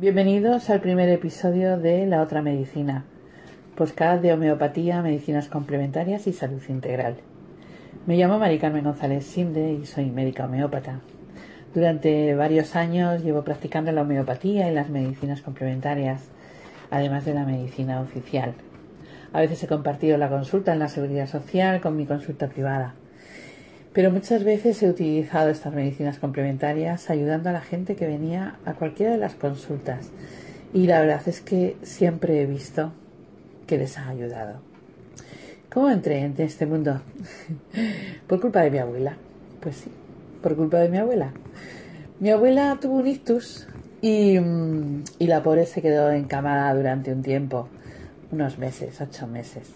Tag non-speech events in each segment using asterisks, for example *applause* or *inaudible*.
Bienvenidos al primer episodio de La Otra Medicina, podcast de homeopatía, medicinas complementarias y salud integral. Me llamo Mari Carmen González Sinde y soy médica homeópata. Durante varios años llevo practicando la homeopatía y las medicinas complementarias, además de la medicina oficial. A veces he compartido la consulta en la seguridad social con mi consulta privada. Pero muchas veces he utilizado estas medicinas complementarias ayudando a la gente que venía a cualquiera de las consultas. Y la verdad es que siempre he visto que les ha ayudado. ¿Cómo entré en este mundo? *laughs* por culpa de mi abuela. Pues sí, por culpa de mi abuela. Mi abuela tuvo un ictus y, mm, y la pobre se quedó encamada durante un tiempo, unos meses, ocho meses.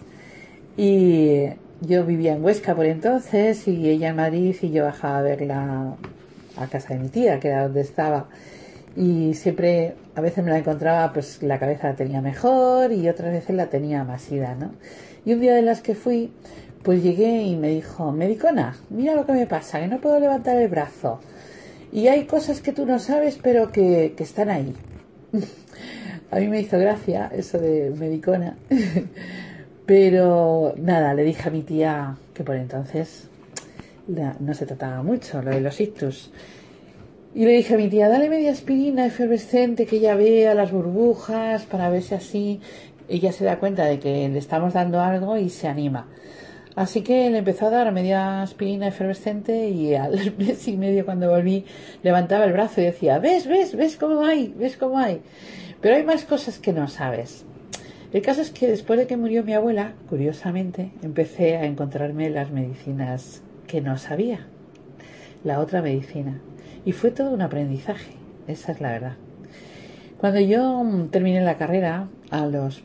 Y yo vivía en Huesca por entonces y ella en Madrid y yo bajaba a verla a casa de mi tía, que era donde estaba. Y siempre, a veces me la encontraba, pues la cabeza la tenía mejor y otras veces la tenía más ida, ¿no? Y un día de las que fui, pues llegué y me dijo, Medicona, mira lo que me pasa, que no puedo levantar el brazo. Y hay cosas que tú no sabes, pero que, que están ahí. *laughs* a mí me hizo gracia eso de Medicona. *laughs* Pero nada, le dije a mi tía que por entonces no se trataba mucho lo de los ictus. Y le dije a mi tía, dale media aspirina efervescente que ella vea las burbujas para ver si así ella se da cuenta de que le estamos dando algo y se anima. Así que le empezó a dar media aspirina efervescente y al *laughs* mes y medio cuando volví levantaba el brazo y decía, ves, ves, ves cómo hay, ves cómo hay. Pero hay más cosas que no sabes. El caso es que después de que murió mi abuela, curiosamente, empecé a encontrarme las medicinas que no sabía, la otra medicina. Y fue todo un aprendizaje, esa es la verdad. Cuando yo terminé la carrera, a los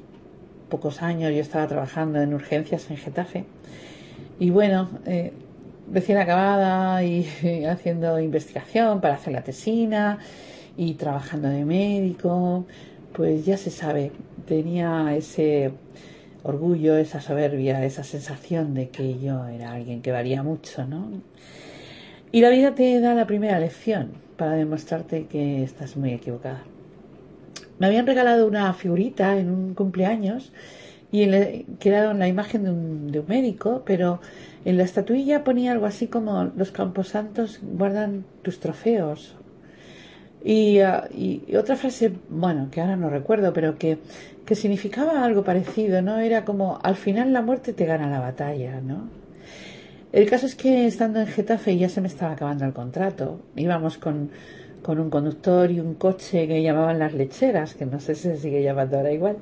pocos años yo estaba trabajando en urgencias en Getafe, y bueno, eh, recién acabada y *laughs* haciendo investigación para hacer la tesina y trabajando de médico, pues ya se sabe, tenía ese orgullo, esa soberbia, esa sensación de que yo era alguien que valía mucho, ¿no? Y la vida te da la primera lección para demostrarte que estás muy equivocada. Me habían regalado una figurita en un cumpleaños y que era la imagen de un, de un médico, pero en la estatuilla ponía algo así como los camposantos guardan tus trofeos Ah, y, otra frase, bueno, que ahora no recuerdo, pero que, que significaba algo parecido, ¿no? Era como, al final la muerte te gana la batalla, ¿no? El caso es que estando en Getafe ya se me estaba acabando el contrato. Íbamos con, con un conductor y un coche que llamaban las lecheras, que no sé si se sigue llamando ahora igual.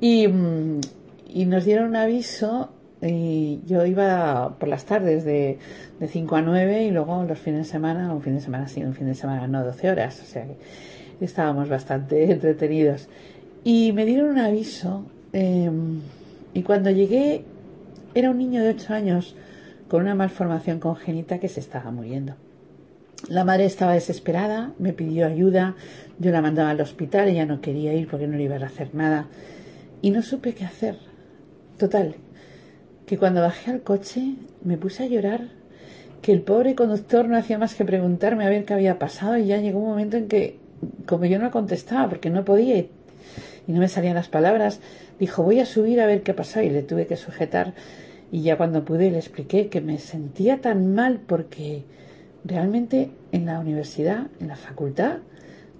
Y, mm, y nos dieron un aviso y yo iba por las tardes de, de 5 a 9 y luego los fines de semana, un fin de semana sí, un fin de semana no, 12 horas. O sea que estábamos bastante *laughs* entretenidos. Y me dieron un aviso em, y cuando llegué era un niño de 8 años con una malformación congénita que se estaba muriendo. La madre estaba desesperada, me pidió ayuda, yo la mandaba al hospital, ella no quería ir porque no le iba a hacer nada y no supe qué hacer. Total, que cuando bajé al coche me puse a llorar, que el pobre conductor no hacía más que preguntarme a ver qué había pasado y ya llegó un momento en que, como yo no contestaba porque no podía y, no me salían las palabras, dijo voy a subir a ver qué pasado y le tuve que sujetar. Y ya cuando pude le expliqué que me sentía tan mal porque realmente en la universidad, en la facultad,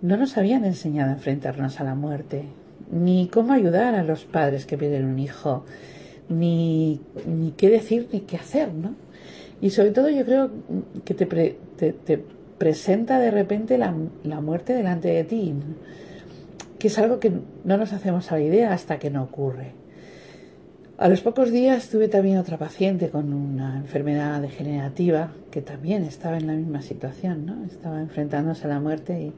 no nos habían enseñado a enfrentarnos a la muerte, ni cómo ayudar a los padres que pierden un hijo, ni, ni qué decir ni qué hacer, ¿no? Y sobre todo yo creo que te, te, presenta de repente la, la, muerte delante de ti, que es algo que no nos hacemos a la idea hasta que no ocurre. A los pocos días tuve también otra paciente con una enfermedad degenerativa que también estaba en la misma situación, ¿no? Estaba enfrentándose a la muerte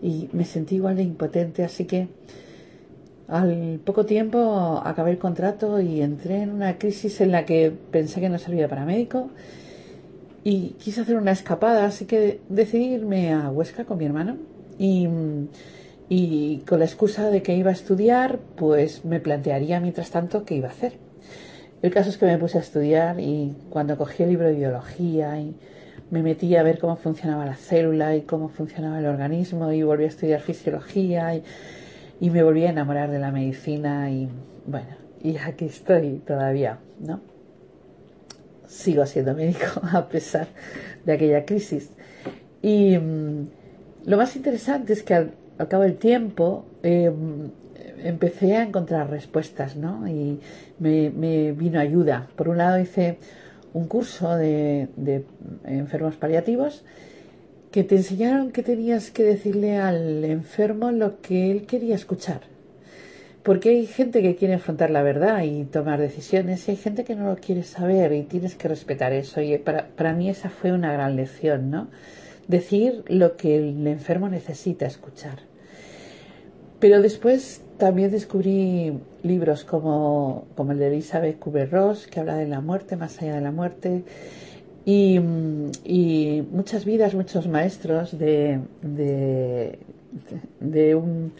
y, y me sentí igual de impotente, así que al poco tiempo acabé el contrato y entré en una crisis en la que pensé que no servía para médico y quise hacer una escapada, así que decidí irme a Huesca con mi hermano y, y con la excusa de que iba a estudiar, pues me plantearía mientras tanto qué iba a hacer. El caso es que me puse a estudiar y cuando cogí el libro de biología y me metí a ver cómo funcionaba la célula y cómo funcionaba el organismo y volví a estudiar fisiología y, y me volví a enamorar de la medicina y bueno, y aquí estoy todavía, ¿no? Sigo siendo médico *laughs* a pesar de aquella crisis. Y mm, lo más interesante es que al, cabo del tiempo em, empecé a encontrar respuestas, ¿no? Y me, vino ayuda. Por un lado hice un curso de, de enfermos paliativos que te enseñaron que tenías que decirle al enfermo lo que él quería escuchar. Porque hay gente que quiere afrontar la verdad y tomar decisiones y hay gente que no lo quiere saber y tienes que respetar eso. Y para, para mí esa fue una gran lección, ¿no? Decir lo que el enfermo necesita escuchar. Pero después también descubrí libros como, como el de Elizabeth Kubler-Ross, que habla de la muerte, más allá de la muerte, y, y muchas vidas, muchos maestros de, de, un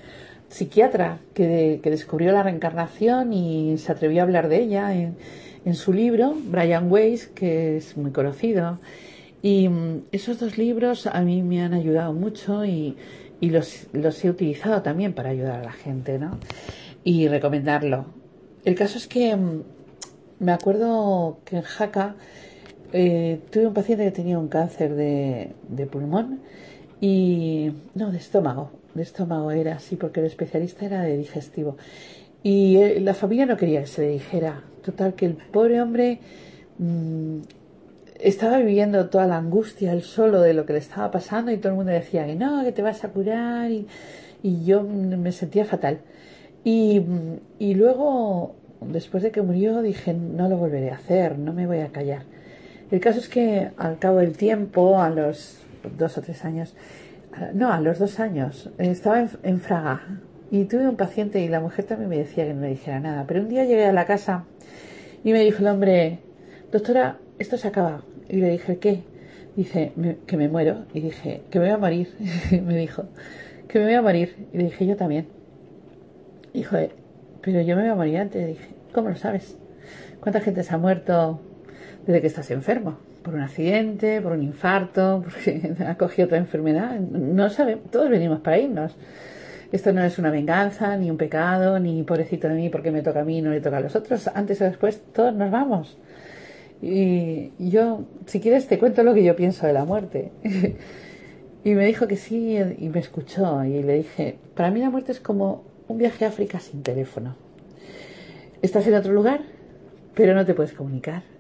psiquiatra que, que, descubrió la reencarnación y se atrevió a hablar de ella en, en su libro, Brian Weiss, que es muy conocido. Y esos dos libros a mí me han ayudado mucho y, y los, los he utilizado también para ayudar a la gente, ¿no? Y recomendarlo. El caso es que me acuerdo que en Jaca eh, tuve un paciente que tenía un cáncer de, pulmón y no, de estómago, de estómago era así, porque el especialista era de digestivo. Y eh, la familia no quería que se le dijera. Total, que el pobre hombre mmm, estaba viviendo toda la angustia, el solo de lo que le estaba pasando y todo el mundo decía que no, que te vas a curar y, yo me sentía fatal. Y luego, después de que murió, dije, no lo volveré a hacer, no me voy a callar. El caso es que al cabo del tiempo, a los dos o tres años, no, a los dos años, estaba en, Fraga y tuve un paciente y la mujer también me decía que no me dijera nada. Pero un día llegué a la casa y me dijo el hombre, doctora, esto se acaba. Y le dije, ¿qué? Dice, me, que me muero. Y dije, que me voy a morir. *laughs* me dijo, que me voy a morir. Y le dije, yo también. Dijo, pero yo me voy a morir antes. Le dije, ¿cómo lo sabes? ¿Cuánta gente se ha muerto desde que estás enfermo? Por un accidente, por un infarto, *laughs* porque ha cogido otra enfermedad. No sabemos, todos venimos para irnos. Esto no es una venganza, ni un pecado, ni pobrecito de mí porque me toca a mí no le toca a los otros. Antes o después todos nos vamos. Y yo, si quieres, te cuento lo que yo pienso de la muerte. *laughs* y me dijo que sí y me escuchó. Y le dije, para mí la muerte es como un viaje a África sin teléfono. Estás en otro lugar, pero no te puedes comunicar.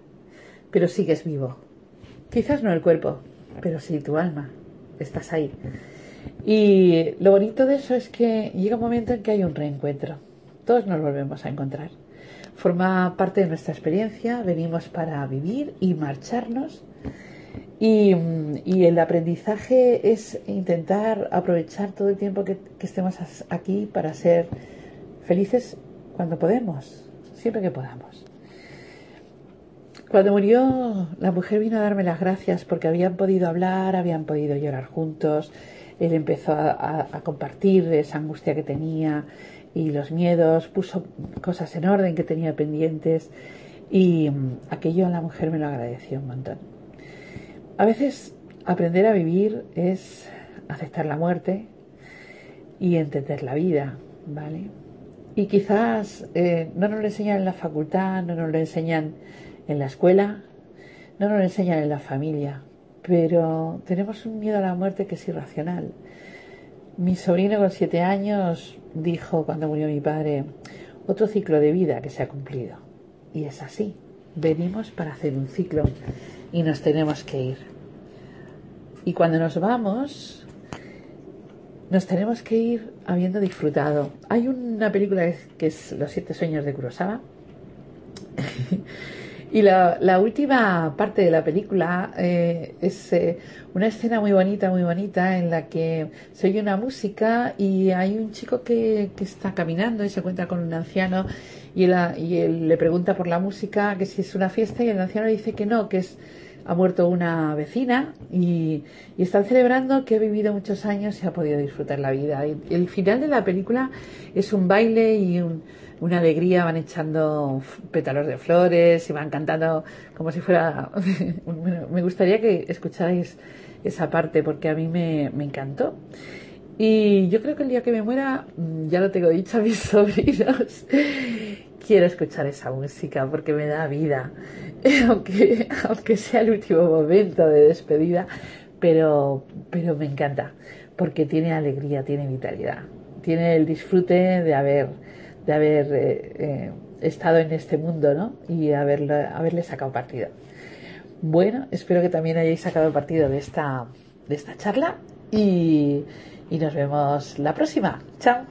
Pero sigues vivo. Quizás no el cuerpo, pero sí tu alma. Estás ahí. Y lo bonito de eso es que llega un momento en que hay un reencuentro. Todos nos volvemos a encontrar forma parte de nuestra experiencia, venimos para vivir y marcharnos. Y, y el aprendizaje es intentar aprovechar todo el tiempo que, que estemos aquí para ser felices cuando podemos, siempre que podamos. Cuando murió, la mujer vino a darme las gracias porque habían podido hablar, habían podido llorar juntos. Él empezó a, a, a compartir esa angustia que tenía, y los miedos, puso cosas en orden que tenía pendientes y mm, aquello la mujer me lo agradeció un montón. A veces aprender a vivir es aceptar la muerte y entender la vida, ¿vale? Y quizás eh, no nos lo enseñan en la facultad, no nos lo enseñan en la escuela, no nos enseñan en la familia, pero tenemos un miedo a la muerte que es irracional. Mi sobrino con siete años dijo cuando murió mi padre, otro ciclo de vida que se ha cumplido. Y es así. Venimos para hacer un ciclo y nos tenemos que ir. Y cuando nos vamos, nos tenemos que ir habiendo disfrutado. Hay una película que es Los siete sueños de Kurosawa. *laughs* Y la, la, última parte de la película eh, es eh, una escena muy bonita, muy bonita, en la que se oye una música y hay un chico que, está caminando y se encuentra con un anciano y, él, y le pregunta por la música, que si es una fiesta, y el anciano dice que no, que es ha muerto una vecina y, están celebrando que ha vivido muchos años y ha podido disfrutar la vida. el final de la película es un baile y una alegría, van echando pétalos de flores y van cantando como si fuera... *laughs* me gustaría que escucharais esa parte porque a mí me, me encantó. Y yo creo que el día que me muera, mm, ya lo tengo dicho a mis *laughs* sobrinos, quiero escuchar esa música porque me da vida, *laughs* aunque, aunque sea el último momento de despedida, pero, pero me encanta porque tiene alegría, tiene vitalidad, tiene el disfrute de haber, de haber eh, eh, estado en este mundo ¿no? y haberle, haberle sacado partido. Bueno, espero que también hayáis sacado partido de esta, de esta charla y y nos vemos la próxima. Chao.